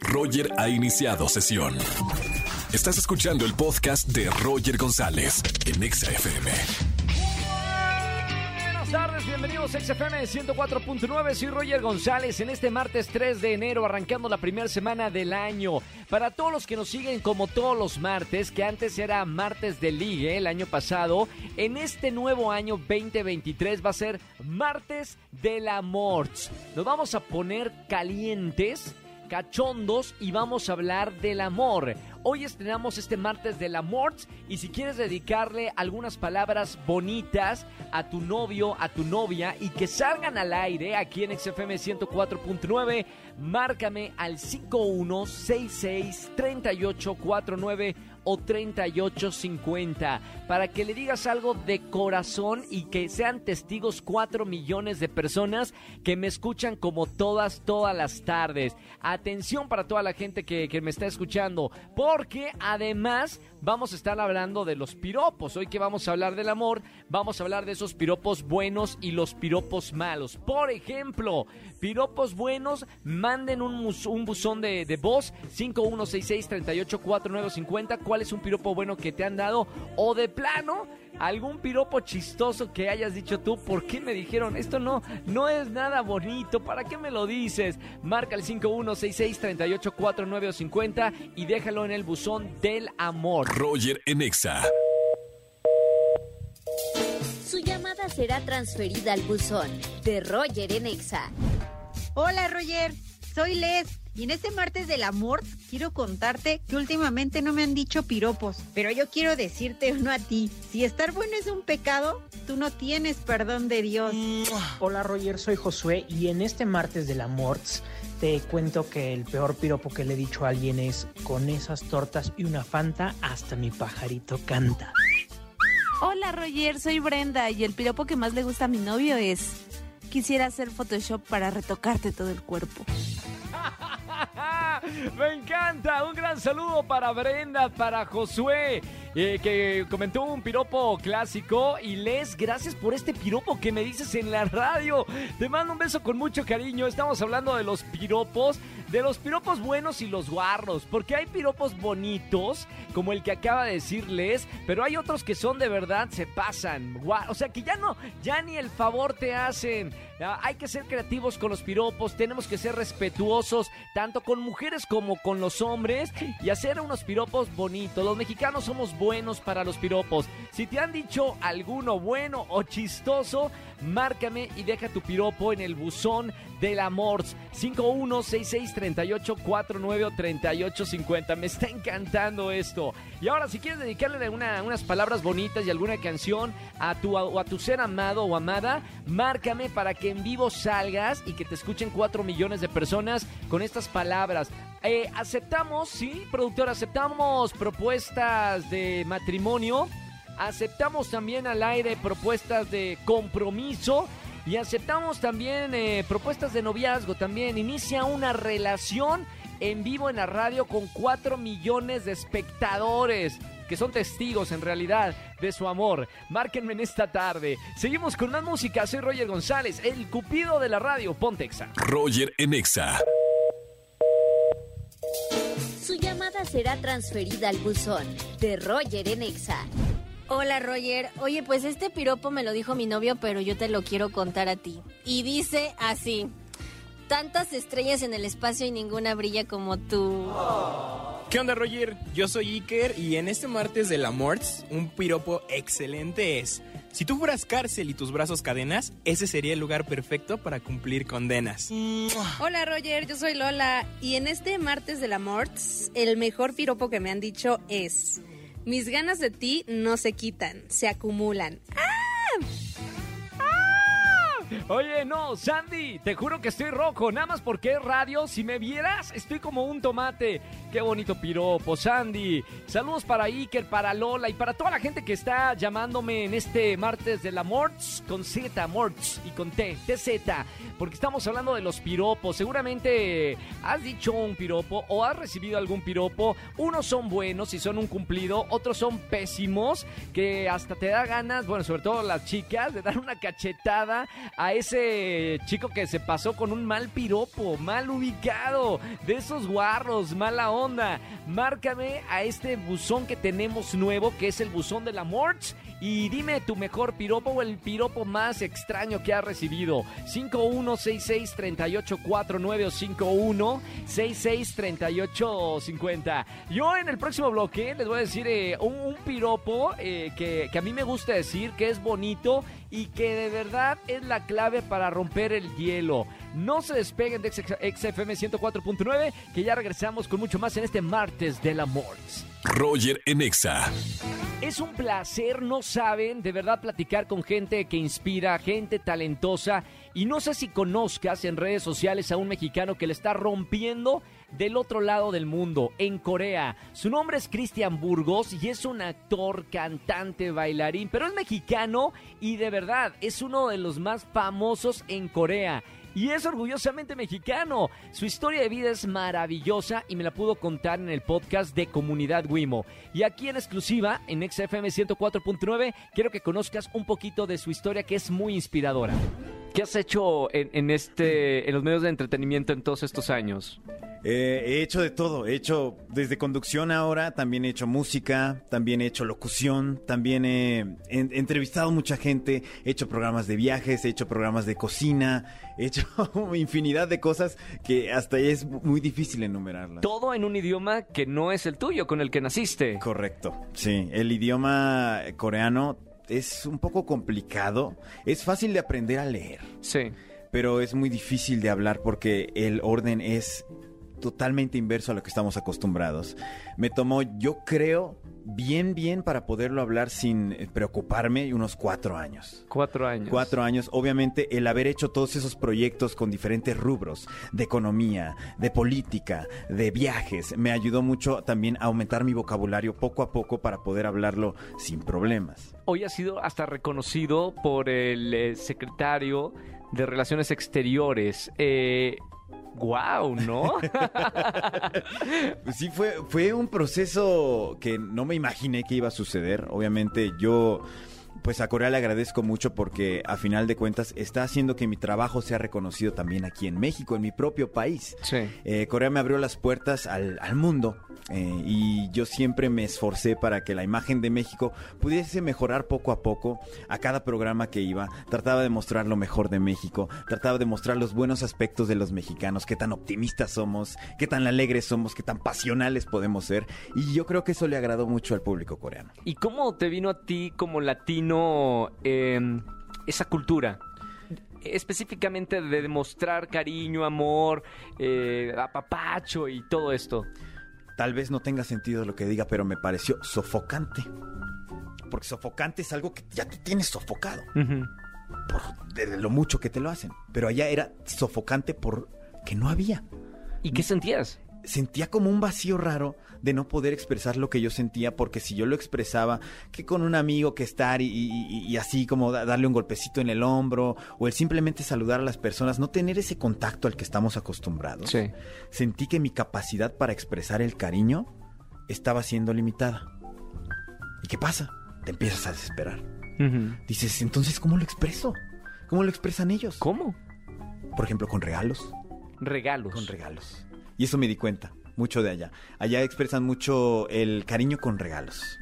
Roger ha iniciado sesión. Estás escuchando el podcast de Roger González en Exa FM. Buenas tardes, bienvenidos a XFM 104.9. Soy Roger González en este martes 3 de enero, arrancando la primera semana del año. Para todos los que nos siguen como todos los martes, que antes era martes de ligue el año pasado, en este nuevo año 2023 va a ser martes del amor. Nos vamos a poner calientes cachondos y vamos a hablar del amor. Hoy estrenamos este martes del amor y si quieres dedicarle algunas palabras bonitas a tu novio, a tu novia y que salgan al aire aquí en XFM 104.9, márcame al 5166 3849 o 3850 para que le digas algo de corazón y que sean testigos 4 millones de personas que me escuchan como todas, todas las tardes. Atención para toda la gente que, que me está escuchando, porque además vamos a estar hablando de los piropos. Hoy que vamos a hablar del amor, vamos a hablar de esos piropos buenos y los piropos malos. Por ejemplo, piropos buenos, manden un, buzón de, de voz 5166-384950. ¿Cuál es un piropo bueno que te han dado? O de plano, algún piropo chistoso que hayas dicho tú. ¿Por qué me dijeron esto? No, no es nada bonito. ¿Para qué me lo dices? Marca el 5166-384950 y déjalo en el buzón del amor. Roger en Exa. Su llamada será transferida al buzón de Roger en Exa. Hola Roger, soy Les y en este martes del amor quiero contarte que últimamente no me han dicho piropos, pero yo quiero decirte uno a ti. Si estar bueno es un pecado, tú no tienes perdón de Dios. Hola Roger, soy Josué y en este martes de la Morts te cuento que el peor piropo que le he dicho a alguien es con esas tortas y una fanta hasta mi pajarito canta. Hola Roger, soy Brenda y el piropo que más le gusta a mi novio es quisiera hacer Photoshop para retocarte todo el cuerpo. Me encanta. Un gran saludo para Brenda, para Josué, eh, que comentó un piropo clásico. Y Les, gracias por este piropo que me dices en la radio. Te mando un beso con mucho cariño. Estamos hablando de los piropos, de los piropos buenos y los guarros, porque hay piropos bonitos, como el que acaba de decirles, pero hay otros que son de verdad, se pasan. O sea, que ya no, ya ni el favor te hacen. Ah, hay que ser creativos con los piropos, tenemos que ser respetuosos, tanto con mujeres como con los hombres, y hacer unos piropos bonitos. Los mexicanos somos buenos para los piropos. Si te han dicho alguno bueno o chistoso, márcame y deja tu piropo en el buzón del amor. 51663 638-493850. Me está encantando esto. Y ahora, si quieres dedicarle una, unas palabras bonitas y alguna canción a tu, a, tu ser amado o amada, márcame para que en vivo salgas y que te escuchen 4 millones de personas con estas palabras. Eh, aceptamos, sí, productor, aceptamos propuestas de matrimonio. Aceptamos también al aire propuestas de compromiso y aceptamos también eh, propuestas de noviazgo. También inicia una relación en vivo en la radio con 4 millones de espectadores que son testigos en realidad de su amor. Márquenme en esta tarde. Seguimos con más música. Soy Roger González, el cupido de la radio Pontexa. Roger en Exa. Su llamada será transferida al buzón de Roger en Exa. Hola Roger, oye pues este piropo me lo dijo mi novio, pero yo te lo quiero contar a ti. Y dice así, tantas estrellas en el espacio y ninguna brilla como tú. ¿Qué onda, Roger? Yo soy Iker y en este martes de la Morts, un piropo excelente es: si tú fueras cárcel y tus brazos cadenas, ese sería el lugar perfecto para cumplir condenas. Hola Roger, yo soy Lola y en este martes de la Morts, el mejor piropo que me han dicho es, mis ganas de ti no se quitan, se acumulan. Oye, no, Sandy, te juro que estoy rojo, nada más porque es radio. Si me vieras, estoy como un tomate. Qué bonito piropo, Sandy. Saludos para Iker, para Lola y para toda la gente que está llamándome en este martes de la Morts con Z, Morts y con T, TZ, porque estamos hablando de los piropos. Seguramente has dicho un piropo o has recibido algún piropo. Unos son buenos y son un cumplido, otros son pésimos que hasta te da ganas, bueno, sobre todo las chicas, de dar una cachetada a ese chico que se pasó con un mal piropo, mal ubicado, de esos guarros, mala onda. Márcame a este buzón que tenemos nuevo, que es el buzón de la Morts. Y dime tu mejor piropo o el piropo más extraño que has recibido. 5166-3849 o 5166-3850. Yo en el próximo bloque les voy a decir eh, un, piropo eh, que, que a mí me gusta decir, que es bonito y que de verdad es la clave para romper el hielo. No se despeguen de XFM 104.9, que ya regresamos con mucho más en este martes del amor. Roger en Exa. Es un placer, no saben, de verdad platicar con gente que inspira, gente talentosa. Y no sé si conozcas en redes sociales a un mexicano que le está rompiendo del otro lado del mundo, en Corea. Su nombre es Cristian Burgos y es un actor, cantante, bailarín, pero es mexicano y de verdad es uno de los más famosos en Corea y es orgullosamente mexicano. Su historia de vida es maravillosa y me la pudo contar en el podcast de Comunidad Wimo. Y aquí en exclusiva, en XFM 104.9, quiero que conozcas un poquito de su historia que es muy inspiradora. ¿Qué has hecho en, en este, en los medios de entretenimiento en todos estos años? Eh, he hecho de todo, he hecho desde conducción ahora, también he hecho música, también he hecho locución, también he, entrevistado mucha gente, he hecho programas de viajes, he hecho programas de cocina, he hecho infinidad de cosas que hasta es muy difícil enumerarlas. Todo en un idioma que no es el tuyo, con el que naciste. Correcto, sí, el idioma coreano es un poco complicado, es fácil de aprender a leer. Sí. Pero es muy difícil de hablar porque el orden es totalmente inverso a lo que estamos acostumbrados. Me tomó, yo creo, bien, bien para poderlo hablar sin preocuparme unos cuatro años. Cuatro años. Cuatro años. Obviamente, el haber hecho todos esos proyectos con diferentes rubros, de economía, de política, de viajes, me ayudó mucho también a aumentar mi vocabulario poco a poco para poder hablarlo sin problemas. Hoy ha sido hasta reconocido por el eh, secretario de Relaciones Exteriores. Eh. Wow, ¿no? sí, fue, fue un proceso que no me imaginé que iba a suceder. Obviamente yo pues a Corea le agradezco mucho porque a final de cuentas está haciendo que mi trabajo sea reconocido también aquí en México, en mi propio país. Sí. Eh, Corea me abrió las puertas al, al mundo eh, y yo siempre me esforcé para que la imagen de México pudiese mejorar poco a poco a cada programa que iba. Trataba de mostrar lo mejor de México, trataba de mostrar los buenos aspectos de los mexicanos, qué tan optimistas somos, qué tan alegres somos, qué tan pasionales podemos ser. Y yo creo que eso le agradó mucho al público coreano. ¿Y cómo te vino a ti como latino? Eh, esa cultura específicamente de demostrar cariño, amor, eh, apapacho y todo esto. Tal vez no tenga sentido lo que diga, pero me pareció sofocante. Porque sofocante es algo que ya te tienes sofocado. Uh -huh. por, de lo mucho que te lo hacen. Pero allá era sofocante porque no había. ¿Y qué sentías? Sentía como un vacío raro de no poder expresar lo que yo sentía, porque si yo lo expresaba, que con un amigo que estar y, y, y así como darle un golpecito en el hombro, o el simplemente saludar a las personas, no tener ese contacto al que estamos acostumbrados, sí. sentí que mi capacidad para expresar el cariño estaba siendo limitada. ¿Y qué pasa? Te empiezas a desesperar. Uh -huh. Dices, entonces, ¿cómo lo expreso? ¿Cómo lo expresan ellos? ¿Cómo? Por ejemplo, con regalos. Regalos. Con regalos. Y eso me di cuenta mucho de allá. Allá expresan mucho el cariño con regalos.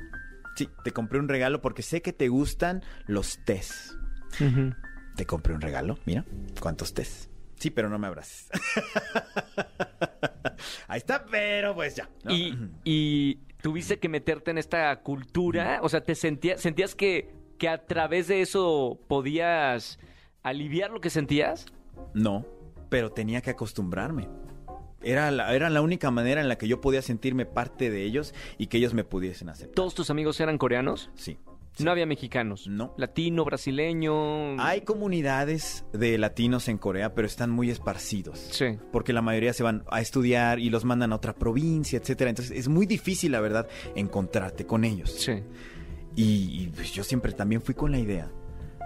Sí, te compré un regalo porque sé que te gustan los tés. Uh -huh. Te compré un regalo, mira, ¿cuántos tés? Sí, pero no me abraces. Ahí está, pero pues ya. ¿no? Y, y, tuviste que meterte en esta cultura, o sea, te sentías, sentías que, que a través de eso podías aliviar lo que sentías. No, pero tenía que acostumbrarme. Era la, era la única manera en la que yo podía sentirme parte de ellos y que ellos me pudiesen aceptar. ¿Todos tus amigos eran coreanos? Sí. No había mexicanos. No. Latino, brasileño. Hay comunidades de latinos en Corea, pero están muy esparcidos. Sí. Porque la mayoría se van a estudiar y los mandan a otra provincia, etcétera. Entonces es muy difícil, la verdad, encontrarte con ellos. Sí. Y, y, pues, yo siempre también fui con la idea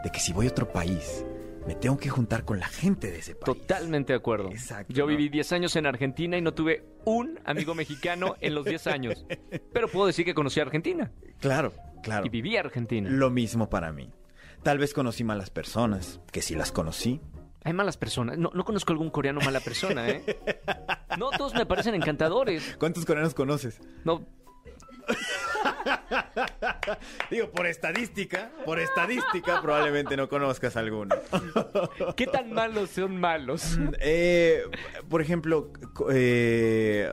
de que si voy a otro país, me tengo que juntar con la gente de ese país. Totalmente de acuerdo. Exacto, Yo ¿no? viví 10 años en Argentina y no tuve un amigo mexicano en los 10 años. Pero puedo decir que conocí a Argentina Claro, claro. y viví Argentina. Lo mismo para mí. Tal vez conocí malas personas, que sí las conocí. Hay malas personas. No, no conozco algún coreano mala persona, ¿eh? No, todos me parecen encantadores. ¿Cuántos coreanos conoces? No, Digo, por estadística, por estadística probablemente no conozcas alguno. ¿qué tan malos son malos? Eh, por ejemplo, eh,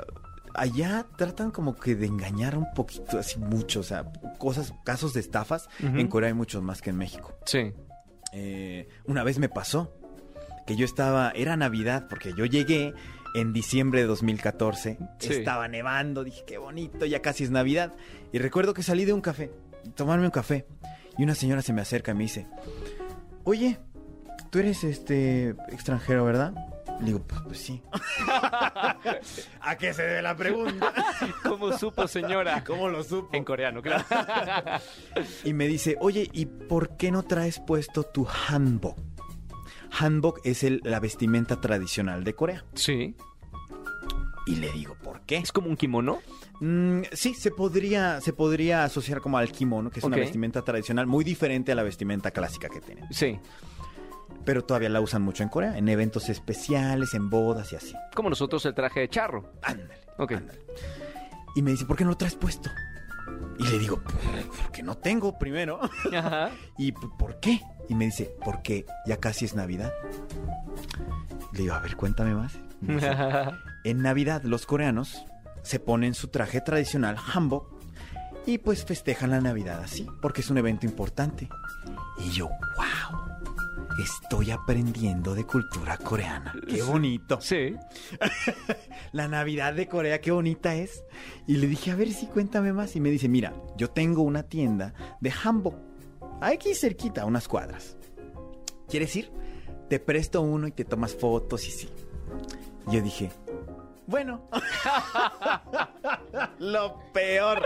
allá tratan como que de engañar un poquito, así mucho, o sea, cosas, casos de estafas. En Corea hay muchos más que en México. Sí. Eh, una vez me pasó que yo estaba, era Navidad, porque yo llegué en diciembre de 2014, Sí. estaba nevando, dije, qué bonito, ya casi es Navidad. Y recuerdo que salí de un café, tomarme un café, y una señora se me acerca y me dice, oye, tú eres este extranjero, ¿verdad? Le digo, pues, pues sí. ¿A qué se debe la pregunta? ¿Cómo supo, señora? ¿Cómo lo supo? En coreano, claro. Y me dice, oye, ¿y por qué no traes puesto tu hanbok? Hanbok es el- la vestimenta tradicional de Corea. Sí. Y le digo, ¿por qué? ¿Es como un kimono? Mm, sí, se podría, se podría asociar como al kimono, que es una vestimenta tradicional muy diferente a la vestimenta clásica que tienen. Sí. Pero todavía la usan mucho en Corea, en eventos especiales, en bodas y así. Como nosotros el traje de charro. Ándale. Ok. ándale. Y me dice, ¿por qué no lo traes puesto? Y le digo, porque no tengo primero. Ajá. ¿Y por qué? Y me dice, porque ya casi es Navidad. Le digo, a ver, cuéntame más. Dice, en Navidad los coreanos se ponen su traje tradicional hanbok y pues festejan la Navidad así, porque es un evento importante. Y yo, wow, estoy aprendiendo de cultura coreana. Qué bonito. Sí. La Navidad de Corea, qué bonita es. Y le dije, a ver si cuéntame más. Y me dice, mira, yo tengo una tienda de hanbok. Aquí cerquita, unas cuadras. ¿Quieres ir? Te presto uno y te tomas fotos y sí. Yo dije, bueno. lo peor.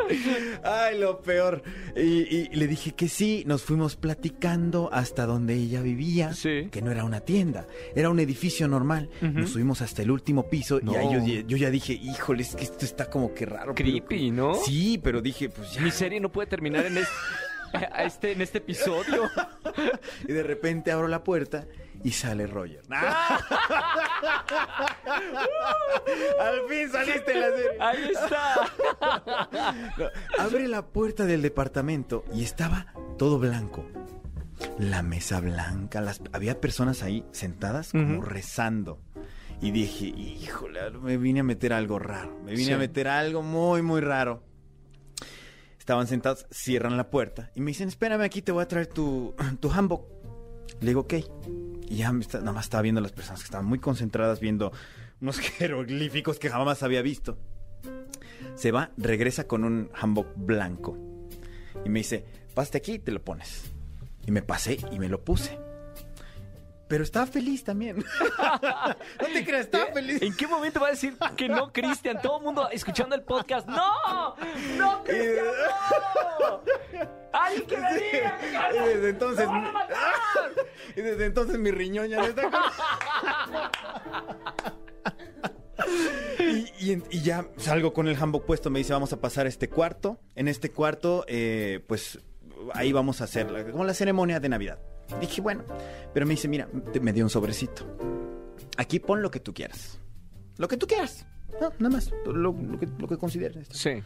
Ay, lo peor. Y, y le dije que sí. Nos fuimos platicando hasta donde ella vivía. Sí. Que no era una tienda, era un edificio normal. Nos subimos hasta el último piso No. y ahí yo, yo ya dije, híjole, es que esto está como que raro. pero- Creepy, ¿no? Sí, pero dije, pues ya. Mi serie no puede terminar en este, a este, en este episodio. Y de repente abro la puerta y sale Roger. Al fin saliste en la serie. Ahí está. No, abre la puerta del departamento y estaba todo blanco. La mesa blanca, las, había personas ahí sentadas como rezando. Y dije, híjole, me vine a meter algo raro. Me vine Sí. a meter algo muy, muy raro. Estaban sentados, cierran la puerta y me dicen, espérame aquí, te voy a traer tu, tu hanbok. Le digo, ok. Y ya me nada más estaba viendo las personas que estaban muy concentradas viendo unos jeroglíficos que jamás había visto. Se va, regresa con un hanbok blanco. Y me dice, pásate aquí y te lo pones. Y me pasé y me lo puse. Pero estaba feliz también. no te creas, estaba feliz. ¿En qué momento va a decir que no, Cristian? Todo el mundo escuchando el podcast. ¡No! ¡No, Cristian! ¡No! ¡Alguien que me diga! Y desde entonces. ¡Me van a matar! Y desde entonces mi riñón ya no está y, y en- y ya salgo con el hanbok puesto, me dice, vamos a pasar a este cuarto. En este cuarto, eh, pues ahí vamos a hacer como la ceremonia de Navidad. Dije, bueno, pero me dice, mira, te- me dio un sobrecito. Aquí pon lo que tú quieras. Lo que tú quieras. No, nada más, lo, lo que, lo que consideres. Sí.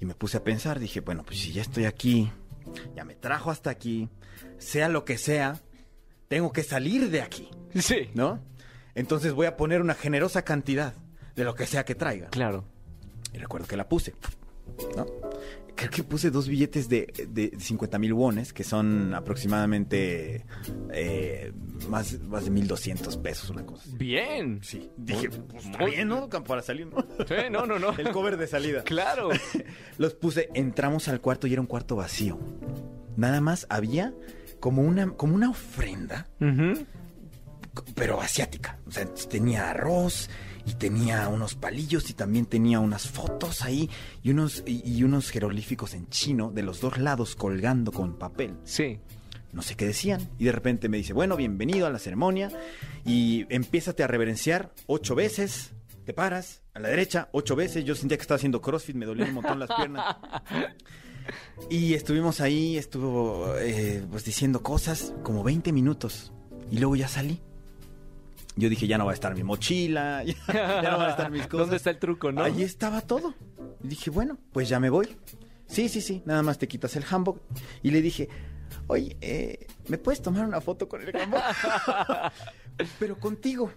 Y me puse a pensar, dije, bueno, pues si ya estoy aquí, ya me trajo hasta aquí, sea lo que sea, tengo que salir de aquí, Sí. ¿no? Entonces voy a poner una generosa cantidad de lo que sea que traiga. Claro. Y recuerdo que la puse, ¿no? Creo que puse dos billetes de, de 50 mil wones, que son aproximadamente eh, más, más de 1.200 pesos, una cosa así. Bien. Sí, dije, pues está bien, ¿no? Para salir, ¿no? Sí, no, no, no. El cover de salida. Claro. Los puse, entramos al cuarto y era un cuarto vacío. nada más había como una, como una ofrenda, pero asiática. O sea, tenía arroz y tenía unos palillos y también tenía unas fotos ahí y unos, y, y unos jeroglíficos en chino de los dos lados colgando con papel. Sí. No sé qué decían. Y de repente me dice, bueno, bienvenido a la ceremonia y empiézate a reverenciar ocho veces. Te paras a la derecha ocho veces. Yo sentía que estaba haciendo CrossFit, me dolían un montón las piernas. Y estuvimos ahí, estuvo eh, pues diciendo cosas como 20 minutos. Y luego ya salí. Yo dije, ya no va a estar mi mochila, ya, ya no van a estar mis cosas. ¿Dónde está el truco, no? Ahí estaba todo. Y dije, bueno, pues ya me voy. Sí, sí, sí, nada más te quitas el hanbok. Y le dije, oye, eh, ¿me puedes tomar una foto con el hanbok? Pero contigo.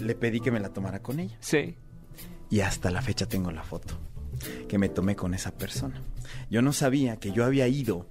Le pedí que me la tomara con ella. Sí. Y hasta la fecha tengo la foto que me tomé con esa persona. Yo no sabía que yo había ido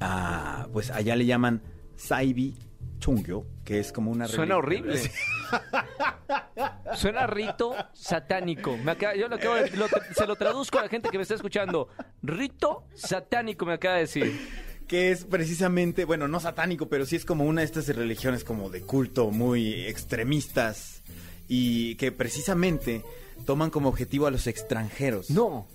a, pues allá le llaman Saibi Chungyo, que es como una Suena horrible. Suena rito satánico. Me acaba- yo lo acabo de- lo- se lo traduzco a la gente que me está escuchando. Rito satánico me acaba de decir. que es precisamente, bueno, no satánico, pero sí es como una de estas religiones como de culto muy extremistas y que precisamente toman como objetivo a los extranjeros. No.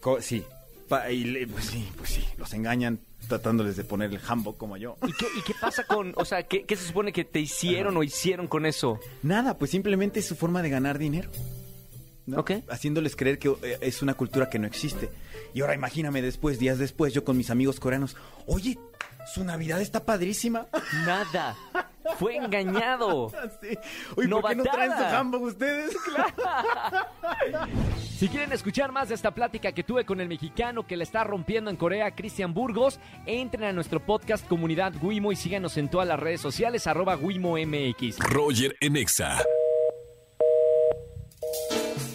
Co- sí. Pa- y pues sí, pues sí, los engañan tratándoles de poner el hanbok como yo. ¿Y qué, y qué pasa con, o sea, qué, qué se supone que te hicieron o hicieron con eso? Nada, pues simplemente es su forma de ganar dinero. ¿no? Ok. Haciéndoles creer que eh, es una cultura que no existe. Y ahora imagíname después, días después, yo con mis amigos coreanos, oye, su Navidad está padrísima. Nada. Fue engañado. Sí. Oye, ¿por qué no traen su hanbok ustedes? Si quieren escuchar más de esta plática que tuve con el mexicano que le está rompiendo en Corea, Cristian Burgos, entren a nuestro podcast Comunidad Wimo y síganos en todas las redes sociales, arroba WimoMX. Roger en Exa.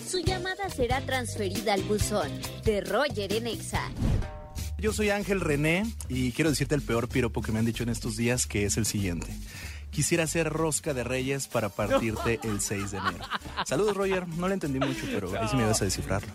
Su llamada será transferida al buzón de Roger en Exa. Yo soy Ángel René y quiero decirte el peor piropo que me han dicho en estos días, que es el siguiente. Quisiera hacer rosca de reyes para partirte el 6 de enero. Saludos, Roger. No lo entendí mucho, pero ahí sí me vas a descifrarlo.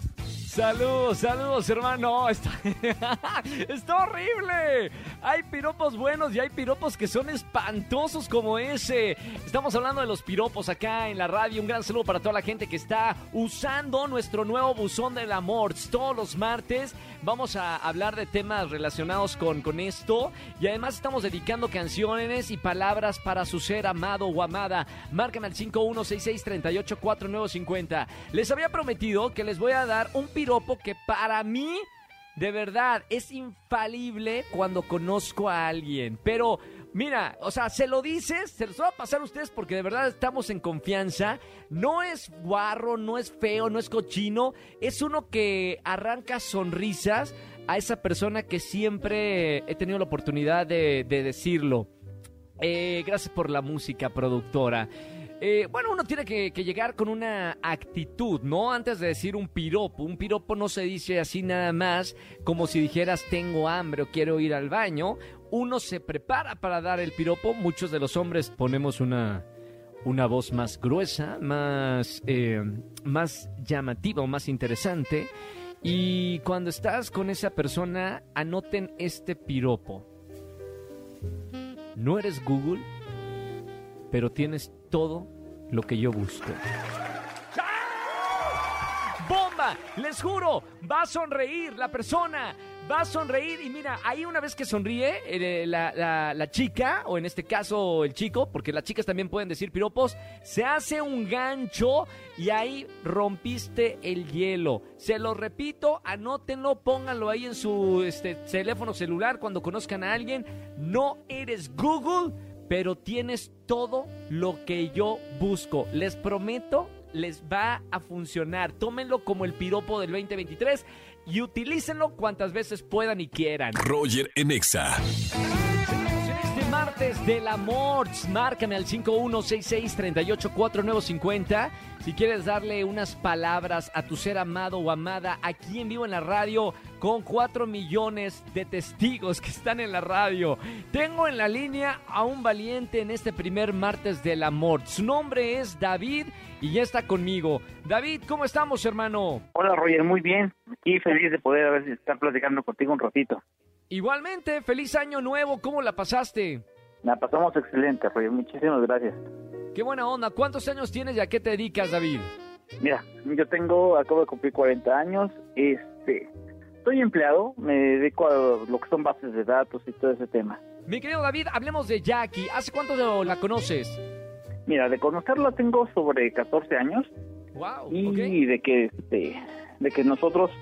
Saludos, saludos, hermano. Está, está horrible. Hay piropos buenos y hay piropos que son espantosos como ese. Estamos hablando de los piropos acá en la radio. Un gran saludo para toda la gente que está usando nuestro nuevo buzón del amor. Todos los martes vamos a hablar de temas relacionados con, con esto. Y además estamos dedicando canciones y palabras para su ser amado o amada. Márcame al 5166384950. Les había prometido que les voy a dar un piropo que para mí, de verdad, es infalible cuando conozco a alguien. Pero, mira, o sea, se lo dices, se los va a pasar a ustedes porque de verdad estamos en confianza. No es guarro, no es feo, no es cochino. Es uno que arranca sonrisas a esa persona que siempre he tenido la oportunidad de decirlo. Eh, gracias por la música, productora. Eh, bueno, uno tiene que, llegar con una actitud, ¿no? Antes de decir un piropo. Un piropo no se dice así nada más como si dijeras tengo hambre o quiero ir al baño. Uno se prepara para dar el piropo. Muchos de los hombres ponemos una, una voz más gruesa, más, eh, más llamativa o más interesante. Y cuando estás con esa persona, anoten este piropo. No eres Google, pero tienes todo lo que yo busco. ¡Bomba! Les juro, va a sonreír la persona. Va a sonreír y mira, ahí una vez que sonríe eh, la, la- chica, o en este caso el chico, porque las chicas también pueden decir piropos, se hace un gancho y ahí rompiste el hielo. Se lo repito, anótenlo, pónganlo ahí en su este, teléfono celular cuando conozcan a alguien. No eres Google, pero tienes todo lo que yo busco. Les prometo, les va a funcionar. Tómenlo como el piropo del 2023 y utilícenlo cuantas veces puedan y quieran. Roger en Exa. En este martes del amor, márcame al 5166-384950 si quieres darle unas palabras a tu ser amado o amada aquí en vivo en la radio con 4 millones de testigos que están en la radio. Tengo en la línea a un valiente en este primer martes del amor. Su nombre es David y ya está conmigo. David, ¿cómo estamos, hermano? Hola Roger, muy bien y feliz de poder estar platicando contigo un ratito. Igualmente, feliz año nuevo, ¿cómo la pasaste? La pasamos excelente, Roger. Muchísimas gracias. Qué buena onda. ¿Cuántos años tienes y a qué te dedicas, David? Mira, yo tengo, acabo de cumplir 40 años. Este, estoy empleado, me dedico a lo que son bases de datos y todo ese tema. Mi querido David, hablemos de Jackie. ¿Hace cuánto la conoces? Mira, de conocerla tengo sobre 14 años. Wow. Y de que este, de que nosotros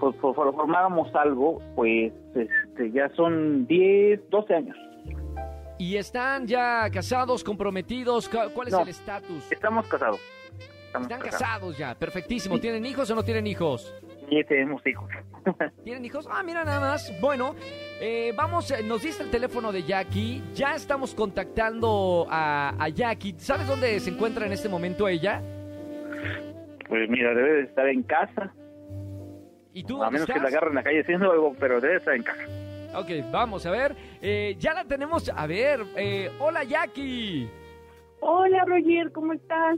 pues, pues, formáramos algo, pues este, ya son 10, 12 años. ¿Y están ya casados, comprometidos? ¿Cuál es el estatus? Estamos casados. están casados. ya, perfectísimo. ¿Tienen hijos o no tienen hijos? Sí, tenemos hijos. ¿Tienen hijos? Ah, mira nada más. Bueno, eh, vamos, eh, nos diste el teléfono de Jackie. Ya estamos contactando a, a Jackie. ¿Sabes dónde se encuentra en este momento ella? Pues mira, debe de estar en casa. ¿Y tú A menos que la agarren en la calle haciendo algo, pero debe estar en casa. Ok, vamos a ver. Eh, ya la tenemos. A ver, eh, hola Jackie. Hola Roger, ¿cómo estás?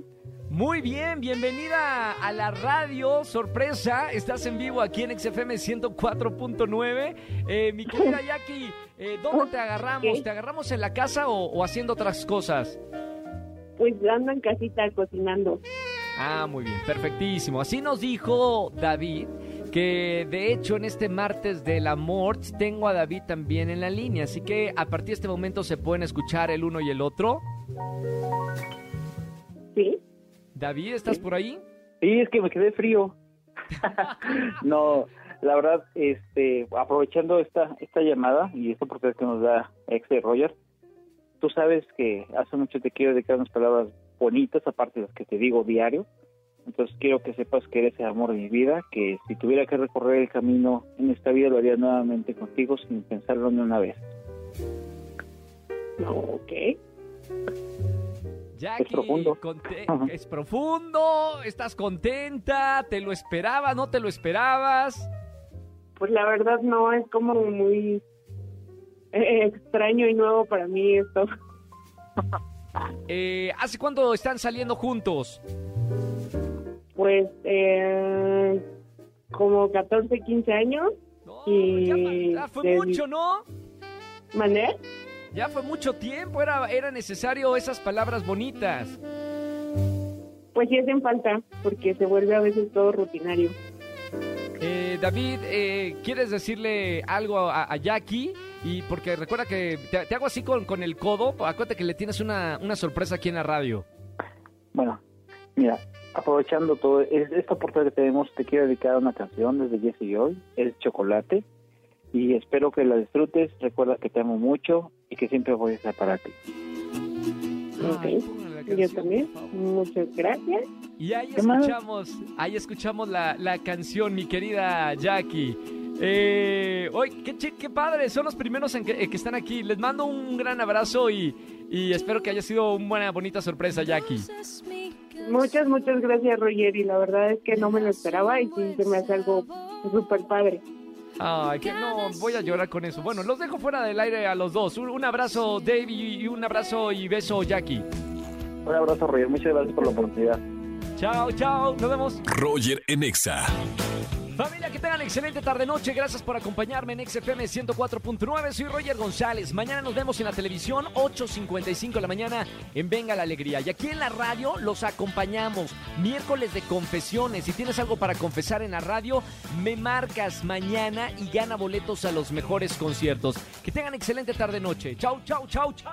Muy bien, bienvenida a la radio. Sorpresa, estás en vivo aquí en XFM 104.9. Eh, mi querida Jackie, eh, ¿dónde te agarramos? ¿Te agarramos en la casa o, o haciendo otras cosas? Pues ando en casita cocinando. Ah, muy bien, perfectísimo. Así nos dijo David que de hecho en este martes del amor tengo a David también en la línea, así que a partir de este momento se pueden escuchar el uno y el otro. Sí. David, ¿estás por ahí? Sí, es que me quedé frío. no, la verdad, este, aprovechando esta esta llamada y esta oportunidad que nos da ex Roger, tú sabes que hace mucho te quiero dedicar unas palabras bonitas, aparte de las que te digo diario. Entonces quiero que sepas que eres el amor de mi vida, que si tuviera que recorrer el camino en esta vida lo haría nuevamente contigo sin pensarlo ni una vez. Ok. Jackie, es profundo. Es profundo, estás contenta, te lo esperabas, no te lo esperabas. Pues la verdad no, es como muy eh, extraño y nuevo para mí esto. eh, ¿Hace cuánto están saliendo juntos? Pues eh, como 14, 15 años. y ya, fue mucho, ¿no? ¿Mané? Ya fue mucho tiempo, era, era necesario esas palabras bonitas. Pues sí hacen falta, porque se vuelve a veces todo rutinario. Eh, David, eh, ¿quieres decirle algo a, a, Jackie? Y porque recuerda que te, te hago así con, con, el codo, acuérdate que le tienes una, una sorpresa aquí en la radio. Bueno, mira, aprovechando todo esta oportunidad que tenemos, te quiero dedicar una canción desde Jesse y hoy, es Chocolate, y espero que la disfrutes, recuerda que te amo mucho y que siempre voy a estar para ti. Ok, yo también, muchas gracias. Y ahí escuchamos, ahí escuchamos la, la canción, mi querida Jackie. Eh, hoy, qué, qué padre, son los primeros en que, que, están aquí. Les mando un gran abrazo y, y espero que haya sido una buena, bonita sorpresa, Jackie. Muchas, muchas gracias, Roger. Y la verdad es que no me lo esperaba y sí se me hace algo súper padre. Ay, que no, voy a llorar con eso. Bueno, los dejo fuera del aire a los dos. Un, un abrazo, Dave, y un abrazo y beso, Jackie. Un abrazo, Roger. Muchas gracias por la oportunidad. Chao, chao. Nos vemos. Roger en excelente tarde-noche. Gracias por acompañarme en XFM 104.9. Soy Roger González. Mañana nos vemos en la televisión, 8.55 de la mañana en Venga la Alegría. Y aquí en la radio los acompañamos. Miércoles de confesiones. Si tienes algo para confesar en la radio, me marcas mañana y gana boletos a los mejores conciertos. Que tengan excelente tarde-noche. Chau, chau, chau, chau.